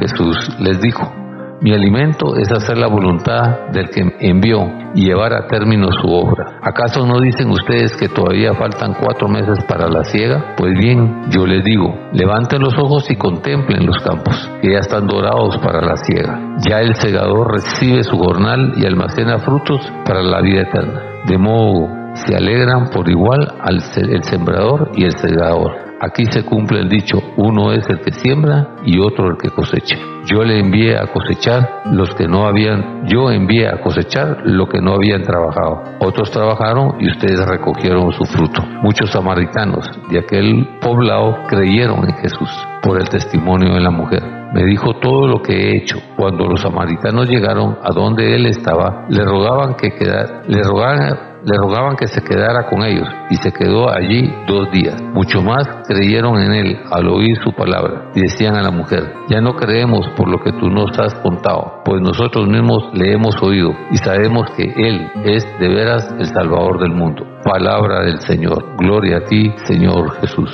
Jesús les dijo, mi alimento es hacer la voluntad del que envió y llevar a término su obra. ¿Acaso no dicen ustedes que todavía faltan cuatro meses para la siega? Pues bien, yo les digo, levanten los ojos y contemplen los campos, que ya están dorados para la siega. Ya el segador recibe su jornal y almacena frutos para la vida eterna. De modo se alegran por igual al el sembrador y el segador. Aquí se cumple el dicho, uno es el que siembra y otro el que cosecha. Yo le envié a cosechar los que no habían, yo envié a cosechar lo que no habían trabajado. Otros trabajaron y ustedes recogieron su fruto. Muchos samaritanos de aquel poblado creyeron en Jesús por el testimonio de la mujer. Me dijo todo lo que he hecho. Cuando los samaritanos llegaron a donde él estaba, le rogaban que quedara, le rogaban le rogaban que se quedara con ellos y se quedó allí dos días. Mucho más creyeron en él al oír su palabra y decían a la mujer, ya no creemos por lo que tú nos has contado, pues nosotros mismos le hemos oído y sabemos que él es de veras el Salvador del mundo. Palabra del Señor. Gloria a ti, Señor Jesús.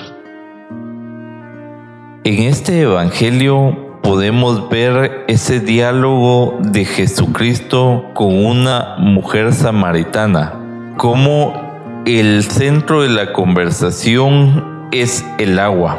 En este Evangelio podemos ver ese diálogo de Jesucristo con una mujer samaritana cómo el centro de la conversación es el agua.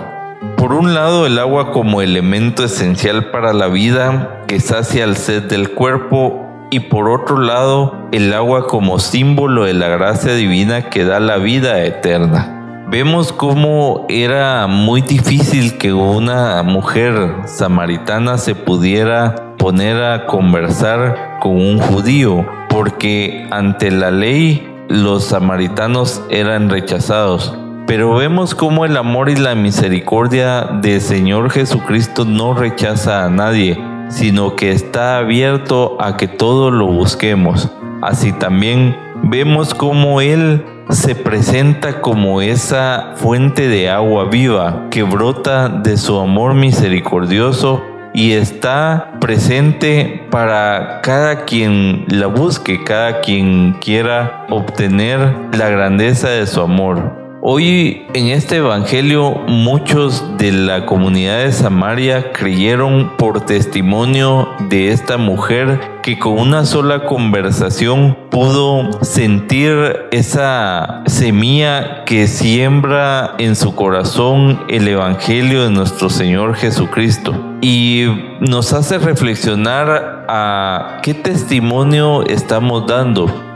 Por un lado, el agua como elemento esencial para la vida que sacia el sed del cuerpo y por otro lado, el agua como símbolo de la gracia divina que da la vida eterna. Vemos cómo era muy difícil que una mujer samaritana se pudiera poner a conversar con un judío, porque ante la ley los samaritanos eran rechazados. Pero vemos cómo el amor y la misericordia del Señor Jesucristo no rechaza a nadie, sino que está abierto a que todos lo busquemos. Así también vemos cómo Él se presenta como esa fuente de agua viva que brota de su amor misericordioso y está presente para cada quien la busque, cada quien quiera obtener la grandeza de su amor. Hoy en este Evangelio muchos de la comunidad de Samaria creyeron por testimonio de esta mujer que con una sola conversación pudo sentir esa semilla que siembra en su corazón el Evangelio de nuestro Señor Jesucristo. Y nos hace reflexionar a qué testimonio estamos dando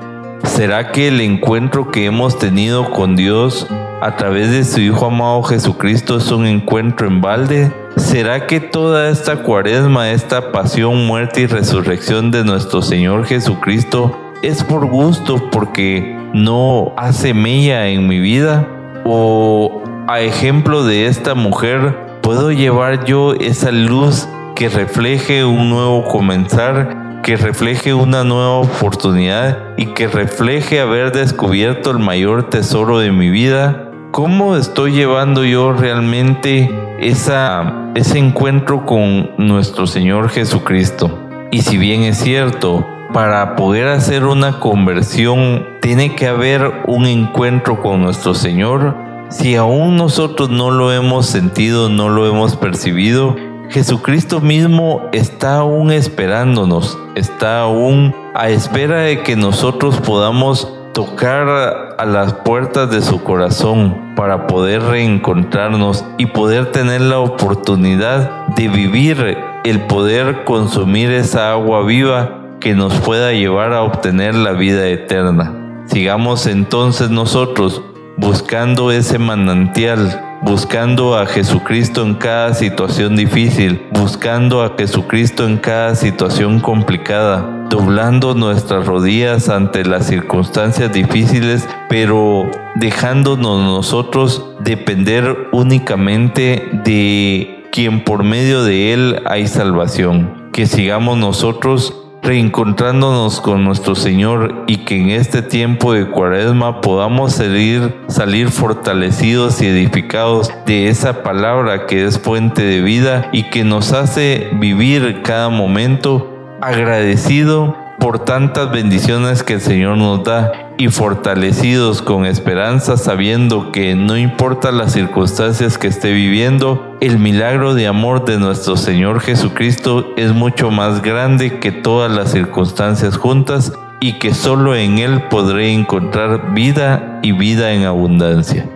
¿Será que el encuentro que hemos tenido con Dios a través de su Hijo amado Jesucristo es un encuentro en balde? ¿Será que toda esta cuaresma, esta pasión, muerte y resurrección de nuestro Señor Jesucristo es por gusto porque no hace mella en mi vida? ¿O a ejemplo de esta mujer, puedo llevar yo esa luz que refleje un nuevo comenzar que refleje una nueva oportunidad y que refleje haber descubierto el mayor tesoro de mi vida. ¿Cómo estoy llevando yo realmente esa, ese encuentro con nuestro Señor Jesucristo? Y si bien es cierto, para poder hacer una conversión tiene que haber un encuentro con nuestro Señor. Si aún nosotros no lo hemos sentido, no lo hemos percibido, Jesucristo mismo está aún esperándonos, está aún a espera de que nosotros podamos tocar a las puertas de su corazón para poder reencontrarnos y poder tener la oportunidad de vivir el poder consumir esa agua viva que nos pueda llevar a obtener la vida eterna. Sigamos entonces nosotros buscando ese manantial buscando a Jesucristo en cada situación difícil, buscando a Jesucristo en cada situación complicada, doblando nuestras rodillas ante las circunstancias difíciles, pero dejándonos nosotros depender únicamente de quien por medio de Él hay salvación. Que sigamos nosotros reencontrándonos con nuestro Señor y que en este tiempo de cuaresma podamos salir, salir fortalecidos y edificados de esa palabra que es fuente de vida y que nos hace vivir cada momento agradecido por tantas bendiciones que el Señor nos da y fortalecidos con esperanza sabiendo que no importa las circunstancias que esté viviendo, el milagro de amor de nuestro Señor Jesucristo es mucho más grande que todas las circunstancias juntas y que solo en Él podré encontrar vida y vida en abundancia.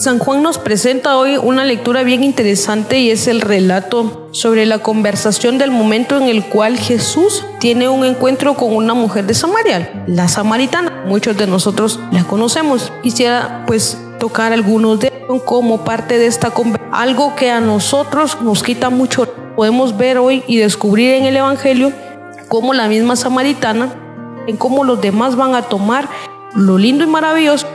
San Juan nos presenta hoy una lectura bien interesante y es el relato sobre la conversación del momento en el cual Jesús tiene un encuentro con una mujer de Samaria, la samaritana. Muchos de nosotros la conocemos. Quisiera pues tocar algunos de ellos como parte de esta conversación. Algo que a nosotros nos quita mucho. Podemos ver hoy y descubrir en el Evangelio cómo la misma samaritana, en cómo los demás van a tomar lo lindo y maravilloso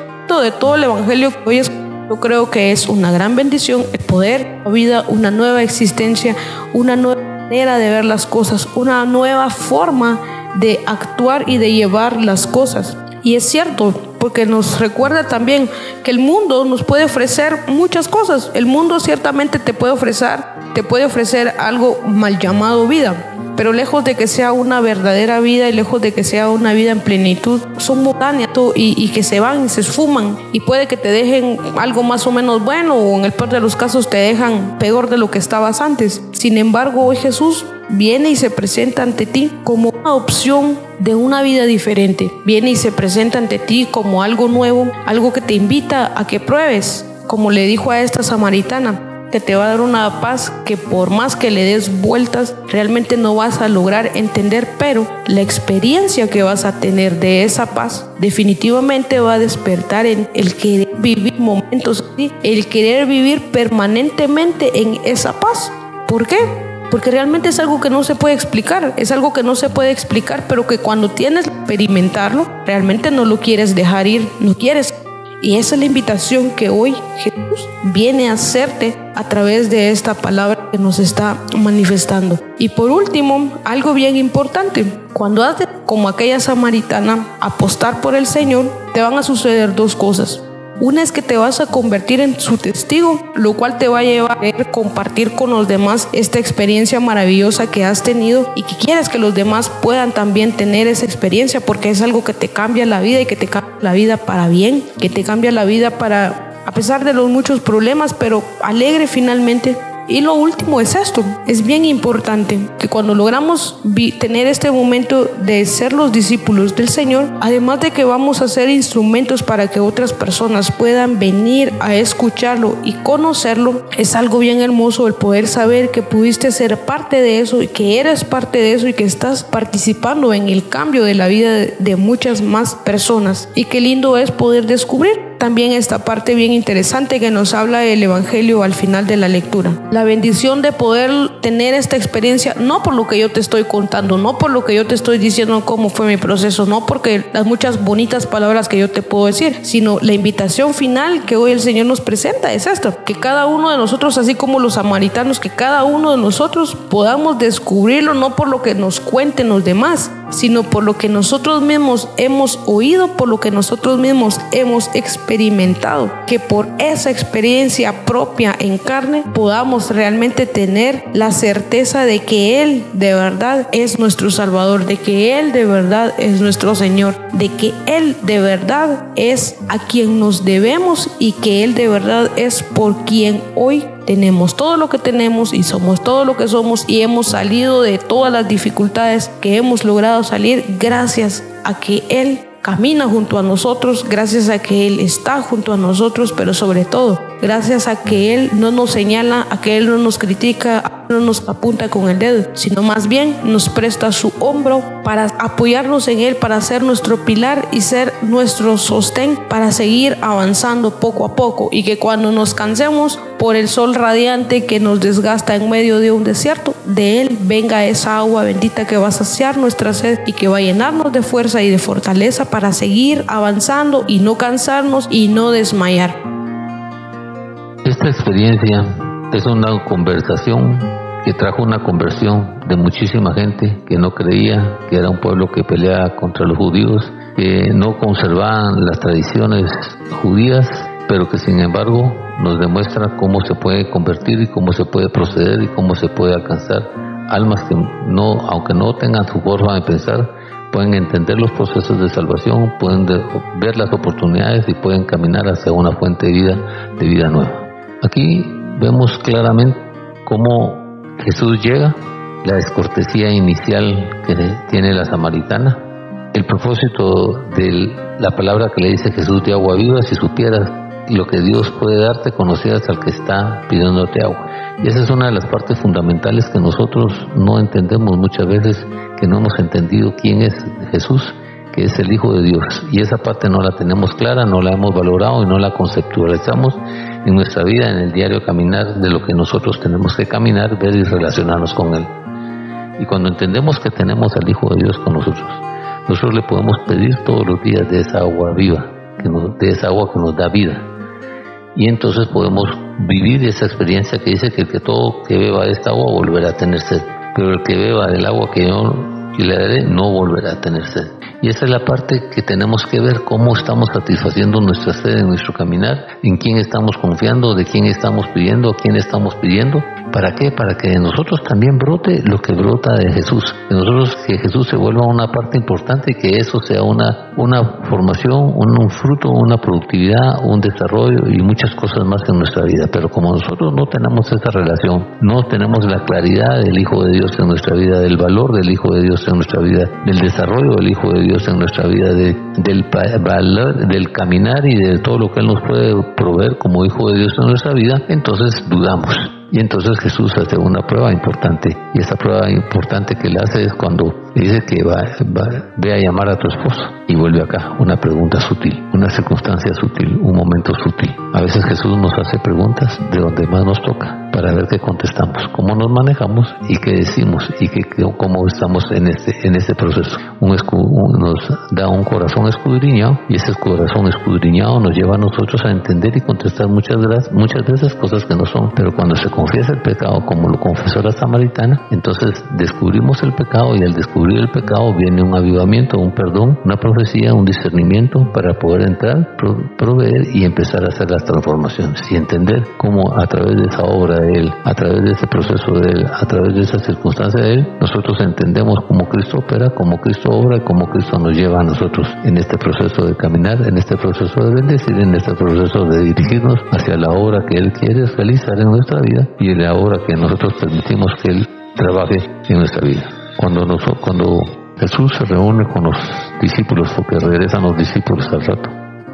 de todo el Evangelio que hoy es yo creo que es una gran bendición el poder, la vida, una nueva existencia, una nueva manera de ver las cosas, una nueva forma de actuar y de llevar las cosas. Y es cierto, porque nos recuerda también que el mundo nos puede ofrecer muchas cosas. El mundo ciertamente te puede ofrecer, te puede ofrecer algo mal llamado vida pero lejos de que sea una verdadera vida y lejos de que sea una vida en plenitud, son momentáneas y, y, que se van y se esfuman y puede que te dejen algo más o menos bueno o en el peor de los casos te dejan peor de lo que estabas antes. Sin embargo, hoy Jesús viene y se presenta ante ti como una opción de una vida diferente. Viene y se presenta ante ti como algo nuevo, algo que te invita a que pruebes, como le dijo a esta samaritana que te va a dar una paz que por más que le des vueltas, realmente no vas a lograr entender, pero la experiencia que vas a tener de esa paz definitivamente va a despertar en el querer vivir momentos así, el querer vivir permanentemente en esa paz. ¿Por qué? Porque realmente es algo que no se puede explicar, es algo que no se puede explicar, pero que cuando tienes experimentarlo, realmente no lo quieres dejar ir, no quieres y esa es la invitación que hoy Jesús viene a hacerte a través de esta palabra que nos está manifestando. Y por último, algo bien importante, cuando haces como aquella samaritana apostar por el Señor, te van a suceder dos cosas. Una es que te vas a convertir en su testigo, lo cual te va a llevar a compartir con los demás esta experiencia maravillosa que has tenido y que quieres que los demás puedan también tener esa experiencia porque es algo que te cambia la vida y que te cambia la vida para bien, que te cambia la vida para, a pesar de los muchos problemas, pero alegre finalmente y lo último es esto, es bien importante que cuando logramos tener este momento de ser los discípulos del Señor, además de que vamos a ser instrumentos para que otras personas puedan venir a escucharlo y conocerlo, es algo bien hermoso el poder saber que pudiste ser parte de eso y que eres parte de eso y que estás participando en el cambio de la vida de muchas más personas. Y qué lindo es poder descubrir también esta parte bien interesante que nos habla el Evangelio al final de la lectura. La bendición de poder tener esta experiencia, no por lo que yo te estoy contando, no por lo que yo te estoy diciendo cómo fue mi proceso, no porque las muchas bonitas palabras que yo te puedo decir, sino la invitación final que hoy el Señor nos presenta es esto, que cada uno de nosotros, así como los samaritanos, que cada uno de nosotros podamos descubrirlo no por lo que nos cuenten los demás, sino por lo que nosotros mismos hemos oído, por lo que nosotros mismos hemos experimentado, que por esa experiencia propia en carne podamos realmente tener la certeza de que Él de verdad es nuestro Salvador, de que Él de verdad es nuestro Señor, de que Él de verdad es a quien nos debemos y que Él de verdad es por quien hoy tenemos todo lo que tenemos y somos todo lo que somos y hemos salido de todas las dificultades que hemos logrado salir gracias a que Él camina junto a nosotros, gracias a que Él está junto a nosotros, pero sobre todo gracias a que Él no nos señala, a que Él no nos critica, no nos apunta con el dedo, sino más bien nos presta su hombro para apoyarnos en Él, para ser nuestro pilar y ser nuestro sostén para seguir avanzando poco a poco y que cuando nos cansemos por el sol radiante que nos desgasta en medio de un desierto, de Él venga esa agua bendita que va a saciar nuestra sed y que va a llenarnos de fuerza y de fortaleza para seguir avanzando y no cansarnos y no desmayar. Esta experiencia es una conversación que trajo una conversión de muchísima gente que no creía que era un pueblo que peleaba contra los judíos, que no conservaban las tradiciones judías, pero que sin embargo nos demuestra cómo se puede convertir y cómo se puede proceder y cómo se puede alcanzar almas que no, aunque no tengan su forma de pensar, pueden entender los procesos de salvación, pueden ver las oportunidades y pueden caminar hacia una fuente de vida, de vida nueva. Aquí vemos claramente cómo Jesús llega, la descortesía inicial que tiene la samaritana, el propósito de la palabra que le dice Jesús de agua viva, si supieras lo que Dios puede darte, conocieras al que está pidiéndote agua. Y esa es una de las partes fundamentales que nosotros no entendemos muchas veces, que no hemos entendido quién es Jesús, que es el Hijo de Dios. Y esa parte no la tenemos clara, no la hemos valorado y no la conceptualizamos en nuestra vida, en el diario caminar de lo que nosotros tenemos que caminar, ver y relacionarnos con Él. Y cuando entendemos que tenemos al Hijo de Dios con nosotros, nosotros le podemos pedir todos los días de esa agua viva, de esa agua que nos da vida. Y entonces podemos vivir esa experiencia que dice que el que todo que beba de esta agua volverá a tener sed, pero el que beba del agua que yo le daré no volverá a tener sed. Y esa es la parte que tenemos que ver cómo estamos satisfaciendo nuestra sed en nuestro caminar, en quién estamos confiando, de quién estamos pidiendo, a quién estamos pidiendo ¿Para qué? Para que de nosotros también brote lo que brota de Jesús. De nosotros que Jesús se vuelva una parte importante y que eso sea una, una formación, un, fruto, una productividad, un desarrollo y muchas cosas más en nuestra vida. Pero como nosotros no tenemos esa relación, no tenemos la claridad del Hijo de Dios en nuestra vida, del valor del Hijo de Dios en nuestra vida, del desarrollo del Hijo de Dios en nuestra vida, del valor, del caminar y de todo lo que Él nos puede proveer como Hijo de Dios en nuestra vida, entonces dudamos. Y entonces Jesús hace una prueba importante. Y esa prueba importante que le hace es cuando dice que va, ve a llamar a tu esposo y vuelve acá. Una pregunta sutil, una circunstancia sutil, un momento sutil. A veces Jesús nos hace preguntas de donde más nos toca para ver qué contestamos, cómo nos manejamos y qué decimos y qué, cómo estamos en este, en este proceso. Un, nos da un corazón escudriñado y ese corazón escudriñado nos lleva a nosotros a entender y contestar muchas, muchas de esas cosas que no son. Pero cuando se confiesa el pecado, como lo confesó la samaritana, entonces descubrimos el pecado y al descubrir el pecado viene un avivamiento, un perdón, una profecía, un discernimiento para poder entrar, proveer y empezar a hacer las transformaciones y entender cómo a través de esa obra él, a través de ese proceso de Él, a través de esa circunstancia de Él, nosotros entendemos cómo Cristo opera, cómo Cristo obra y cómo Cristo nos lleva a nosotros en este proceso de caminar, en este proceso de bendecir, en este proceso de dirigirnos hacia la obra que Él quiere realizar en nuestra vida y en la obra que nosotros permitimos que Él trabaje en nuestra vida. Cuando, cuando Jesús se reúne con los discípulos, porque regresan los discípulos al rato,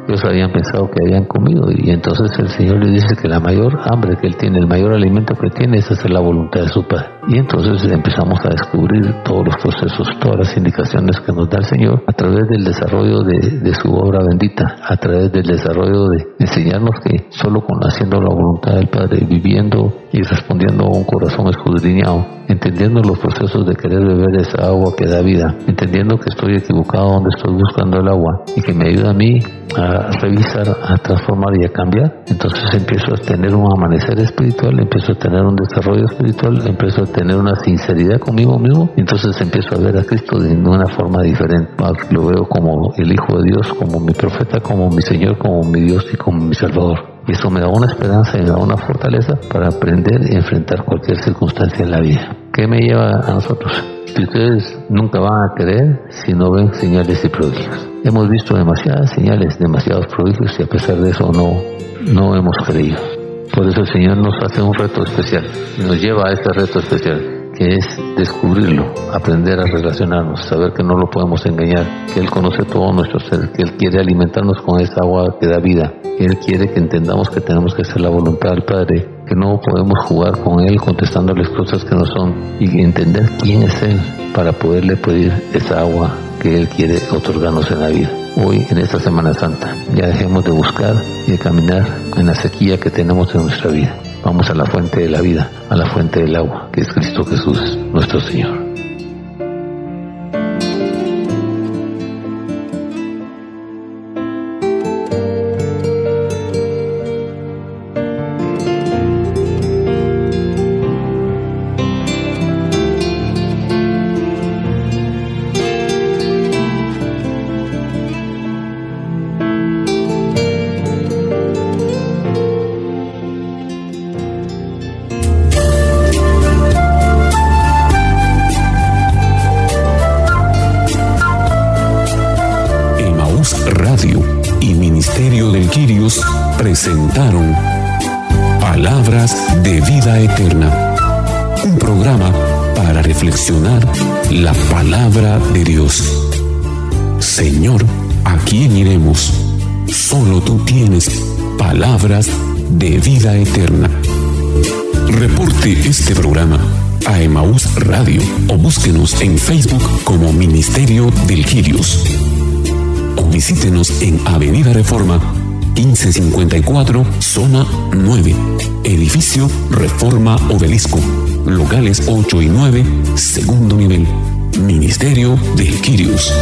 ellos habían pensado que habían comido y entonces el Señor le dice que la mayor hambre que él tiene, el mayor alimento que tiene es hacer la voluntad de su Padre. Y entonces empezamos a descubrir todos los procesos, todas las indicaciones que nos da el Señor a través del desarrollo de, su obra bendita, a través del desarrollo de enseñarnos que solo con haciendo la voluntad del Padre, viviendo y respondiendo a un corazón escudriñado, entendiendo los procesos de querer beber esa agua que da vida, entendiendo que estoy equivocado donde estoy buscando el agua y que me ayuda a mí a revisar, a transformar y a cambiar, entonces empiezo a tener un amanecer espiritual, empiezo a tener un desarrollo espiritual, empiezo a tener una sinceridad conmigo mismo, entonces empiezo a ver a Cristo de una forma diferente. Lo veo como el Hijo de Dios, como mi profeta, como mi Señor, como mi Dios y como mi Salvador. Y eso me da una esperanza y me da una fortaleza para aprender y enfrentar cualquier circunstancia en la vida. ¿Qué me lleva a nosotros? Ustedes nunca van a creer si no ven señales y prodigios. Hemos visto demasiadas señales, demasiados prodigios y a pesar de eso no, no hemos creído. Por eso el Señor nos hace un reto especial nos lleva a este reto especial es descubrirlo, aprender a relacionarnos, saber que no lo podemos engañar, que Él conoce todo nuestro ser, que Él quiere alimentarnos con esa agua que da vida, que Él quiere que entendamos que tenemos que hacer la voluntad del Padre, que no podemos jugar con Él contestándoles cosas que no son y entender quién es Él para poderle pedir esa agua que Él quiere otorgarnos en la vida. Hoy, en esta Semana Santa, ya dejemos de buscar y de caminar en la sequía que tenemos en nuestra vida. Vamos a la fuente de la vida, a la fuente del agua, que es Cristo Jesús, nuestro Señor. De vida eterna. Reporte este programa a Emaús Radio o búsquenos en Facebook como Ministerio del Quirios. O visítenos en Avenida Reforma 1554, zona 9, edificio Reforma Obelisco, locales 8 y 9, segundo nivel, Ministerio del Quirios.